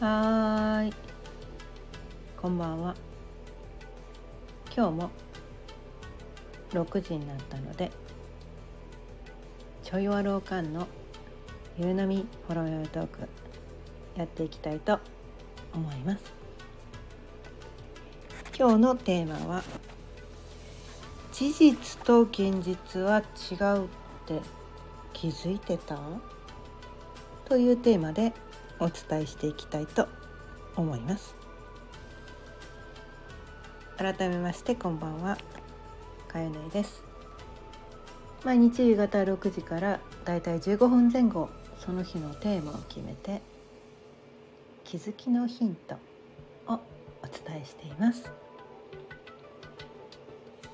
はーい。こんばんは。今日も6時になったのでちょいわろうかんのゆうのみほろよいトークやっていきたいと思います。今日のテーマは事実と現実は違うって気づいてた？というテーマでお伝えしていきたいと思います。改めましてこんばんは。かよねです。毎日夕方6時からだいたい15分前後その日のテーマを決めて気づきのヒントをお伝えしています。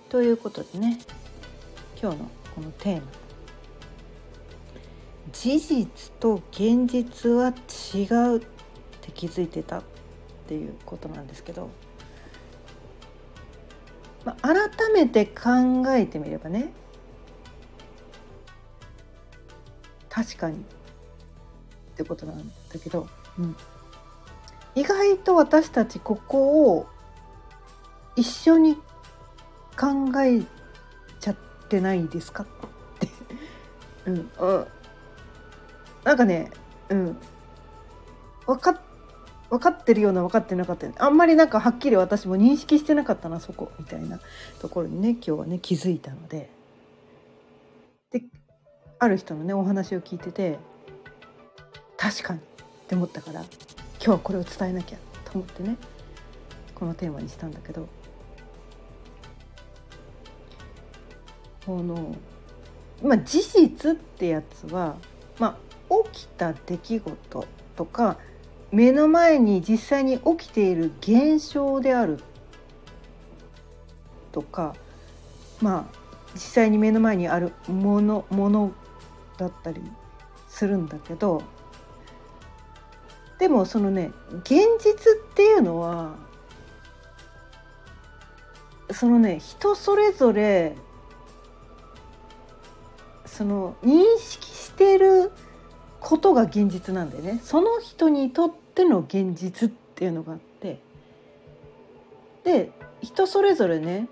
ということでね今日のこのテーマ事実と現実は違うって気づいてたっていうことなんですけど、まあ、改めて考えてみればね確かにってことなんだけど、うん、意外と私たちここを一緒に考えちゃってないですかって、うん、なんかねうん。分か分かってるような分かってなかったあんまりなんかはっきり私も認識してなかったなそこみたいなところにね今日はね気づいたので。である人のねお話を聞いてて確かにって思ったから今日はこれを伝えなきゃと思ってねこのテーマにしたんだけど。このまあ事実ってやつはまあ起きた出来事とか目の前に実際に起きている現象であるとかまあ実際に目の前にあるものものだったりするんだけどでもそのね現実っていうのはそのね人それぞれその認識してることが現実なんでねその人にとっての現実っていうのがあってで人それぞれね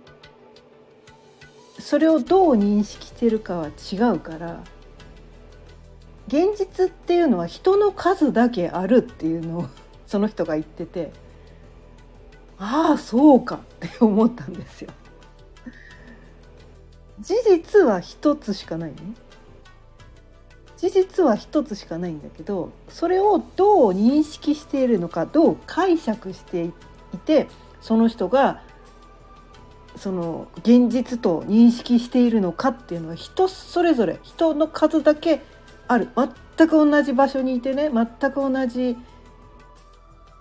それをどう認識してるかは違うから現実っていうのは人の数だけあるっていうのを その人が言っててああそうかって思ったんですよ。事実は一つしかないね。事実は一つしかないんだけどそれをどう認識しているのかどう解釈していてその人がその現実と認識しているのかっていうのは人それぞれ人の数だけある。全く同じ場所にいてね全く同じ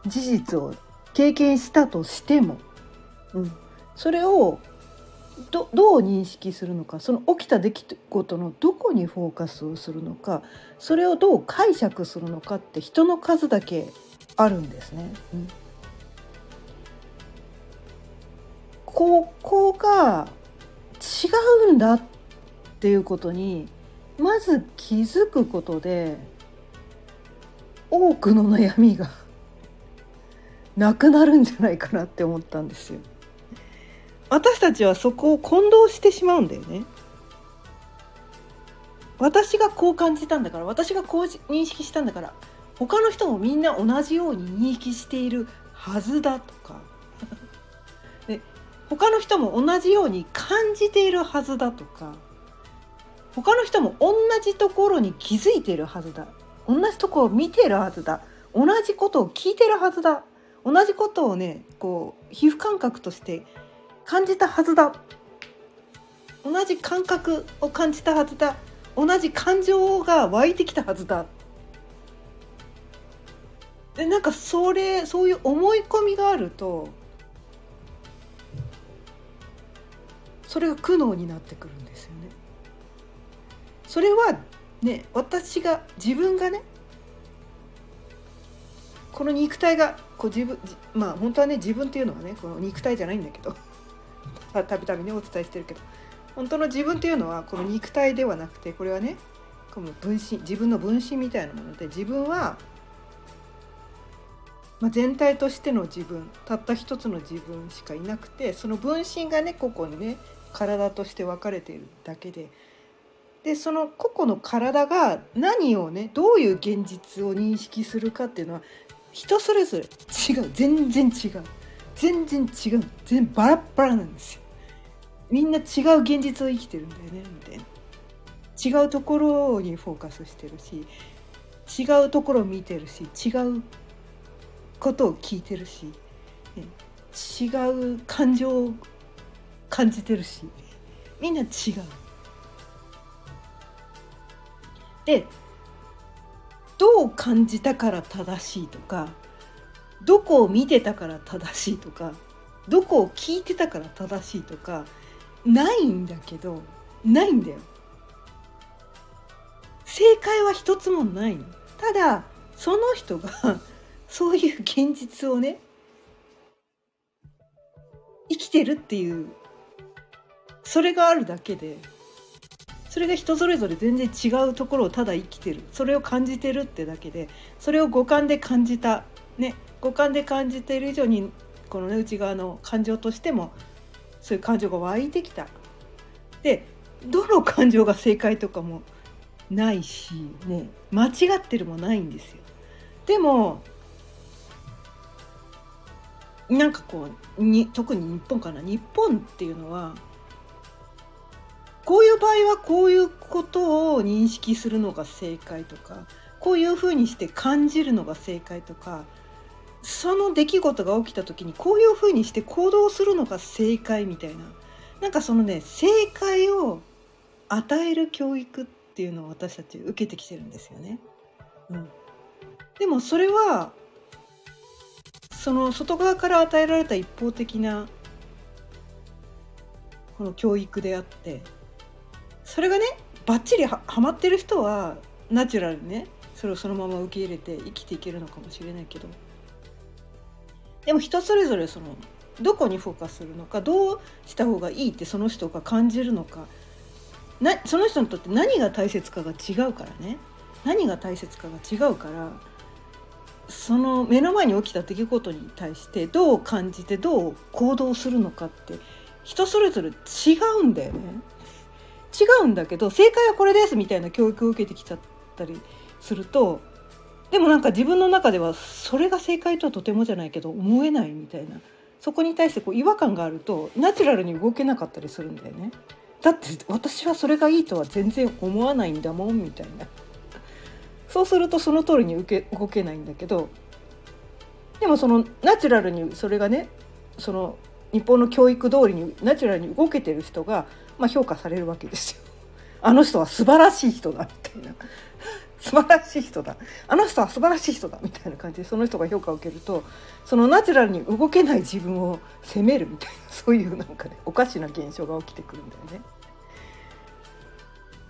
事実を経験したとしても、うん、それをどどう認識するのかその起きた出来事のどこにフォーカスをするのかそれをどう解釈するのかって人の数だけあるんですね。うん、ここが違うんだっていうことにまず気づくことで多くの悩みが なくなるんじゃないかなって思ったんですよ。私たちはそこを混同してしまうんだよね。私がこう感じたんだから私がこう認識したんだから他の人もみんな同じように認識しているはずだとか。で他の人も同じように感じているはずだとか。他の人も同じところに気づいているはずだ。同じところを見ているはずだ。同じことを聞いてるはずだ。同じことをねこう皮膚感覚として感じたはずだ。同じ感覚を感じたはずだ。同じ感情が湧いてきたはずだ。でなんかそれそういう思い込みがあるとそれが苦悩になってくるんですよね。それはね私が自分がねこの肉体がこう自分まあ本当はね自分っていうのはねこの肉体じゃないんだけど。たびたびねお伝えしてるけど。本当の自分っていうのはこの肉体ではなくてこれはねこの分身自分の分身みたいなもので自分はまあ、全体としての自分たった一つの自分しかいなくてその分身がね個々にね体として分かれているだけででその個々の体が何をねどういう現実を認識するかっていうのは人それぞれ違う。全然違う。全然違う全然バラバラなんですよ。みんな違う現実を生きてるんだよね。みたいな。違うところにフォーカスしてるし違うところを見てるし違うことを聞いてるし、違う感情を感じてるしみんな違う。でどう感じたから正しいとかどこを見てたから正しいとかどこを聞いてたから正しいとかないんだけどないんだよ。正解は一つもないの。ただその人が そういう現実をね生きてるっていうそれがあるだけでそれが人それぞれ全然違うところをただ生きてるそれを感じてるってだけでそれを五感で感じたね五感で感じている以上にこのね内側の感情としてもそういう感情が湧いてきた。でどの感情が正解とかもないしね間違ってるもないんですよ。でもなんかこうに特に日本かな日本っていうのはこういう場合はこういうことを認識するのが正解とかこういうふうにして感じるのが正解とかその出来事が起きた時にこういうふうにして行動するのが正解みたいな。なんかそのね正解を与える教育っていうのを私たち受けてきてるんですよね。うん、でもそれはその外側から与えられた一方的なこの教育であってそれがねばっちりはまってる人はナチュラルにね。それをそのまま受け入れて生きていけるのかもしれないけど。でも人それぞれそのどこにフォーカスするのかどうした方がいいってその人が感じるのかなその人にとって何が大切かが違うからね何が大切かが違うからその目の前に起きた出来事に対してどう感じてどう行動するのかって人それぞれ違うんだよね。違うんだけど正解はこれですみたいな教育を受けてきちゃったりするとでもなんか自分の中ではそれが正解とはとてもじゃないけど思えないみたいなそこに対してこう違和感があるとナチュラルに動けなかったりするんだよね。だって私はそれがいいとは全然思わないんだもんみたいな。そうするとその通りに受け動けないんだけどでもそのナチュラルにそれがねその日本の教育通りにナチュラルに動けてる人が、まあ、評価されるわけですよ。あの人は素晴らしい人だみたいな素晴らしい人だあの人は素晴らしい人だみたいな感じでその人が評価を受けるとそのナチュラルに動けない自分を責めるみたいな そういうなんかねおかしな現象が起きてくるんだよね。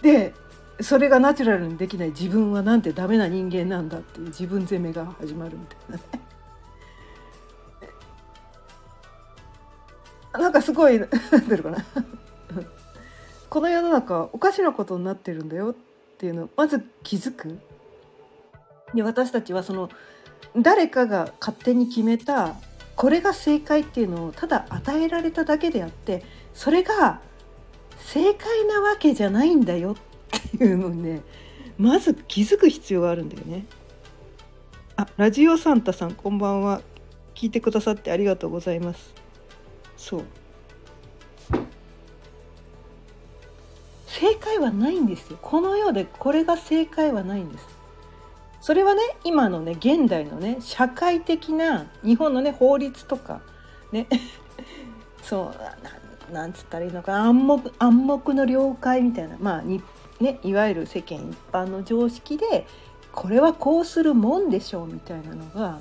でそれがナチュラルにできない自分はなんてダメな人間なんだっていう自分責めが始まるみたいなね。なんかすごい なんていうのかなこの世の中おかしなことになってるんだよってていうのをまず気づく。で私たちはその誰かが勝手に決めたこれが正解っていうのをただ与えられただけであってそれが正解なわけじゃないんだよっていうのにねまず気づく必要があるんだよね。あラジオサンタさんこんばんは聞いてくださってありがとうございます。そう解はないんですよこの世でこれが正解はないんですそれはね今のね現代のね社会的な日本のね法律とかね そうなんつったらいいのか暗黙暗黙の了解みたいなまあ日ね、いわゆる世間一般の常識でこれはこうするもんでしょうみたいなのが、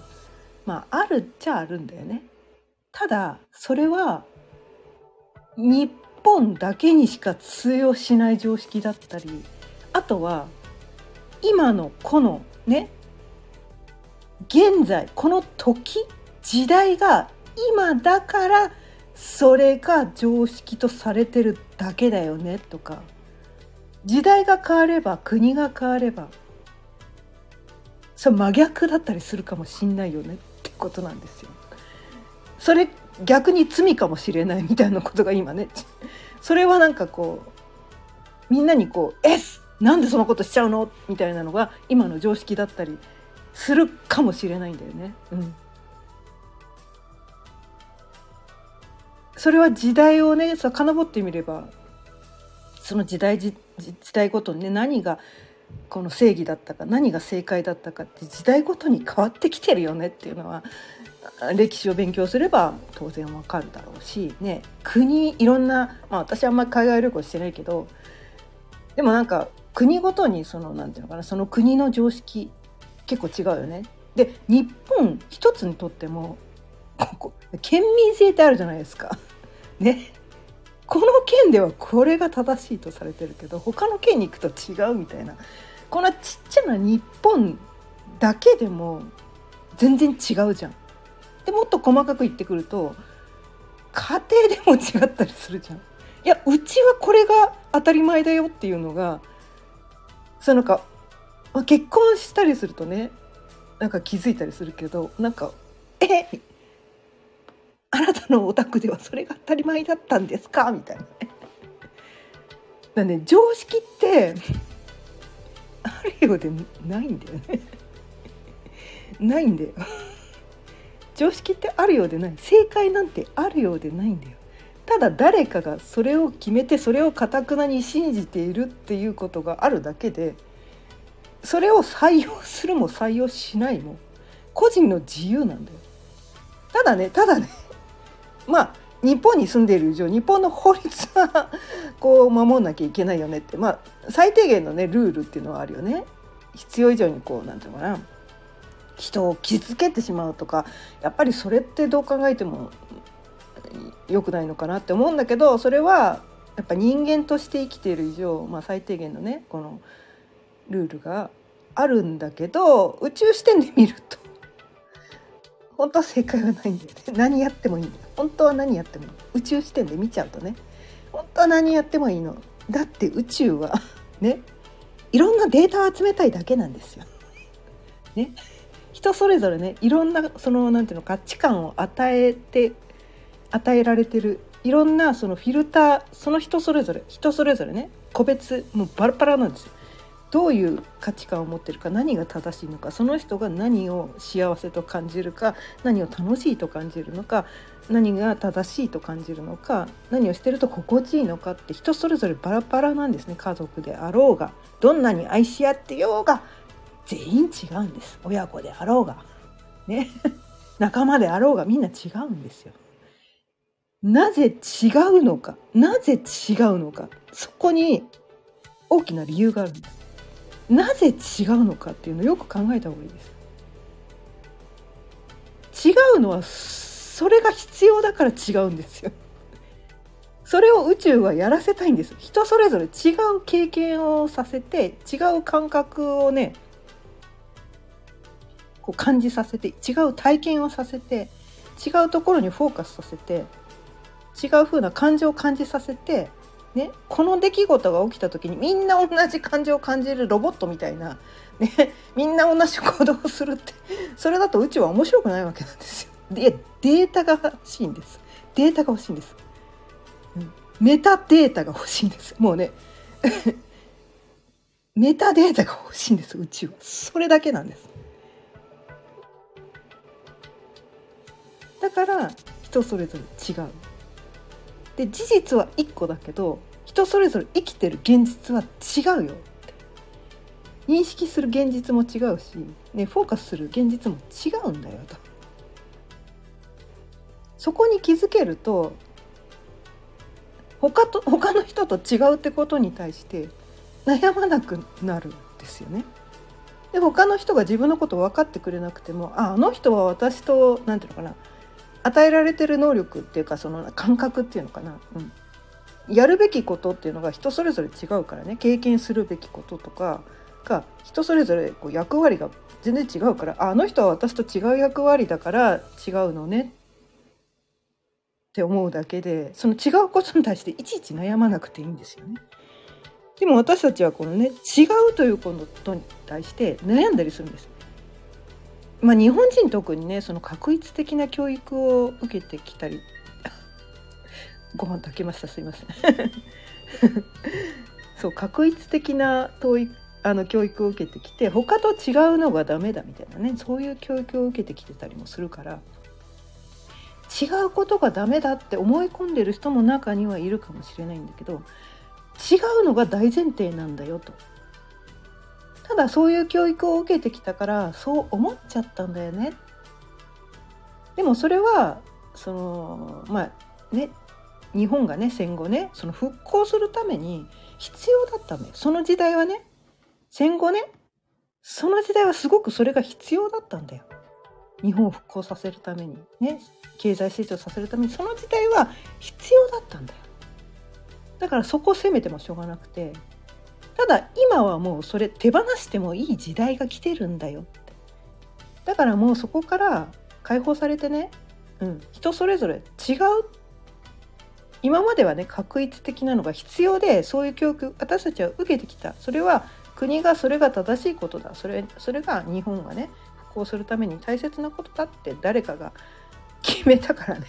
まあ、あるっちゃあるんだよね。ただそれは日本だけにしか通用しない常識だったりあとは今のこのね現在この時時代が今だからそれが常識とされてるだけだよねとか時代が変われば国が変わればそれ真逆だったりするかもしんないよねってことなんですよ。それ逆に罪かもしれないみたいなことが今ねそれはなんかこうみんなにこう「えなんでそのことしちゃうの?」みたいなのが今の常識だったりするかもしれないんだよね。うんそれは時代をね遡ってみればその時代時代ごとにね何がこの正義だったか何が正解だったかって時代ごとに変わってきてるよねっていうのは歴史を勉強すれば当然わかるだろうしね国いろんな、まあ、私あんまり海外旅行してないけどでもなんか国ごとにそのなんていうのかなその国の常識結構違うよね。で日本一つにとっても県民性ってあるじゃないですか。ね。この県ではこれが正しいとされてるけど他の県に行くと違うみたいなこんなちっちゃな日本だけでも全然違うじゃん。でもっと細かく言ってくると家庭でも違ったりするじゃん。いやうちはこれが当たり前だよっていうのがそのか、ま、結婚したりするとねなんか気づいたりするけどなんか「えあなたのお宅ではそれが当たり前だったんですか?」みたいな。だね常識ってあるようでないんだよね。ないんだよ。常識ってあるようでない。正解なんてあるようでないんだよ。ただ誰かがそれを決めてそれをかたくなに信じているっていうことがあるだけでそれを採用するも採用しないも個人の自由なんだよ。ただねただねまあ日本に住んでいる以上日本の法律は こう守んなきゃいけないよねって。まあ最低限のねルールっていうのはあるよね。必要以上にこうなんていうのかな。人を傷つけてしまうとかやっぱりそれってどう考えても良くないのかなって思うんだけどそれはやっぱ人間として生きている以上、まあ、最低限のねこのルールがあるんだけど宇宙視点で見ると本当は正解はないんだよね。何やってもいいんだよ本当は何やってもいい宇宙視点で見ちゃうとね。本当は何やってもいいの。だって宇宙はねいろんなデータを集めたいだけなんですよ。ね。人それぞれねいろんなそのなんていうの価値観を与えて与えられてるいろんなそのフィルターその人それぞれ人それぞれね個別もうバラバラなんですよ。どういう価値観を持ってるか何が正しいのかその人が何を幸せと感じるか何を楽しいと感じるのか何が正しいと感じるのか何をしてると心地いいのかって人それぞれバラバラなんですね家族であろうがどんなに愛し合ってようが全員違うんです親子であろうがね 仲間であろうがみんな違うんですよ。なぜ違うのかなぜ違うのかそこに大きな理由があるんです。なぜ違うのかっていうのをよく考えた方がいいです。違うのはそれが必要だから違うんですよ。それを宇宙はやらせたいんです。人それぞれ違う経験をさせて違う感覚をねこう感じさせて違う体験をさせて違うところにフォーカスさせて違う風な感情を感じさせて、ね、この出来事が起きた時にみんな同じ感情を感じるロボットみたいな、ね、みんな同じ行動をするってそれだと宇宙は面白くないわけなんですよ。でデータが欲しいんです。データが欲しいんです。うん、メタデータが欲しいんです。もうね メタデータが欲しいんです宇宙は。それだけなんです。だから人それぞれ違う。で事実は1個だけど人それぞれ生きてる現実は違うよ認識する現実も違うし、ね、フォーカスする現実も違うんだよと。そこに気づけると他と他の人と違うってことに対して悩まなくなるんですよね。で他の人が自分のことを分かってくれなくてもああの人は私と何て言うのかな与えられてる能力っていうかその感覚っていうのかな、うん、やるべきことっていうのが人それぞれ違うからね経験するべきこととかが人それぞれこう役割が全然違うからあの人は私と違う役割だから違うのねって思うだけでその違うことに対していちいち悩まなくていいんですよね。でも私たちはこのね違うということに対して悩んだりするんです。まあ日本人特にねその確一的な教育を受けてきたり ご飯炊きましたすいません そう確一的な教育あの教育を受けてきて他と違うのがダメだみたいなねそういう教育を受けてきてたりもするから違うことがダメだって思い込んでる人も中にはいるかもしれないんだけど違うのが大前提なんだよと。ただそういう教育を受けてきたからそう思っちゃったんだよね。でもそれはそのまあね日本がね戦後ねその復興するために必要だったんだよ。その時代はね。戦後ね。その時代はすごくそれが必要だったんだよ。日本を復興させるために。ね。経済成長させるために。その時代は必要だったんだよ。だからそこを責めてもしょうがなくて。ただ今はもうそれ手放してもいい時代が来てるんだよ。ってだからもうそこから解放されてね、うん、人それぞれ違う。今まではね確一的なのが必要でそういう教育私たちは受けてきた。それは国がそれが正しいことだ。それそれが日本がね復興するために大切なことだって誰かが決めたからね。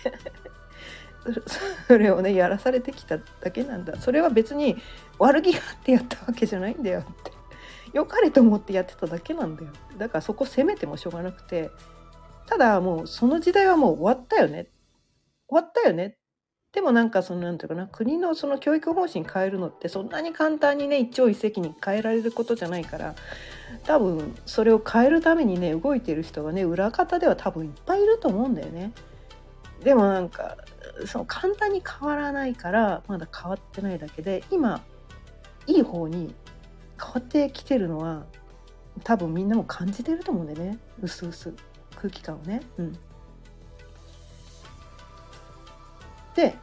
それをねやらされてきただけなんだ。それは別に悪気があってやったわけじゃないんだよって。良かれと思ってやってただけなんだよ。だからそこ責めてもしょうがなくて。ただもうその時代はもう終わったよね。終わったよね。でもなんかそのなんていうかな。国のその教育方針変えるのってそんなに簡単にね一朝一夕に変えられることじゃないから。多分それを変えるためにね動いてる人がね裏方では多分いっぱいいると思うんだよね。でもなんかその簡単に変わらないからまだ変わってないだけで今いい方に変わってきてるのは多分みんなも感じてると思うんでねうすうす空気感をね。うん、で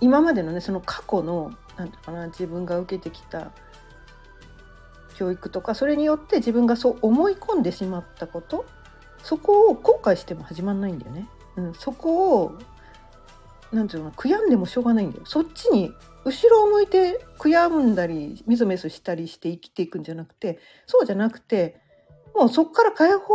今までのねその過去の何て言うかな自分が受けてきた教育とかそれによって自分がそう思い込んでしまったことそこを後悔しても始まんないんだよね。うん、そこをなんていうの悔やんでもしょうがないんだよ。そっちに後ろを向いて悔やんだりメソメソしたりして生きていくんじゃなくてそうじゃなくてもうそこから解放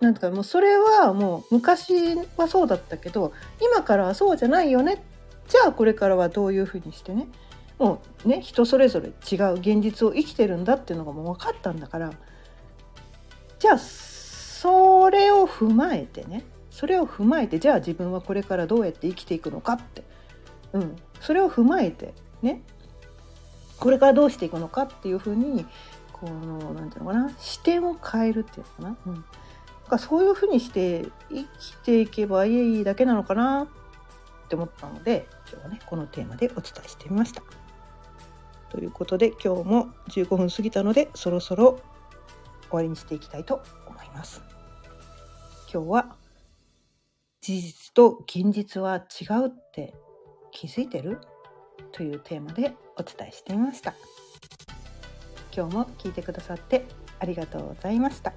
なんとかもうそれはもう昔はそうだったけど今からはそうじゃないよね。じゃあこれからはどういうふうにしてね。もうね人それぞれ違う現実を生きてるんだっていうのがもう分かったんだから。じゃあそれを踏まえてね。それを踏まえてじゃあ自分はこれからどうやって生きていくのかって、うん、それを踏まえてね。これからどうしていくのかっていうふうにこの何て言うのかな。視点を変えるっていうのかな、うん、かそういうふうにして生きていけばいいだけなのかなって思ったので今日はねこのテーマでお伝えしてみました。ということで今日も15分過ぎたのでそろそろ終わりにしていきたいと思いますいます。今日は事実と現実は違うって気づいてる？というテーマでお伝えしてみました。今日も聞いてくださってありがとうございました。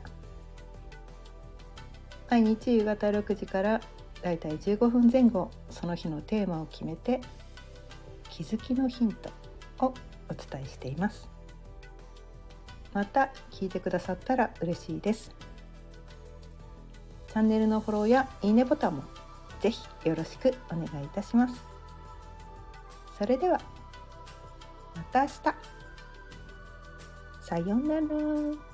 毎日夕方6時からだいたい15分前後その日のテーマを決めて気づきのヒントをお伝えしていますまた聞いてくださったら嬉しいですチャンネルのフォローやいいねボタンもぜひよろしくお願いいたしますそれではまた明日さようなら。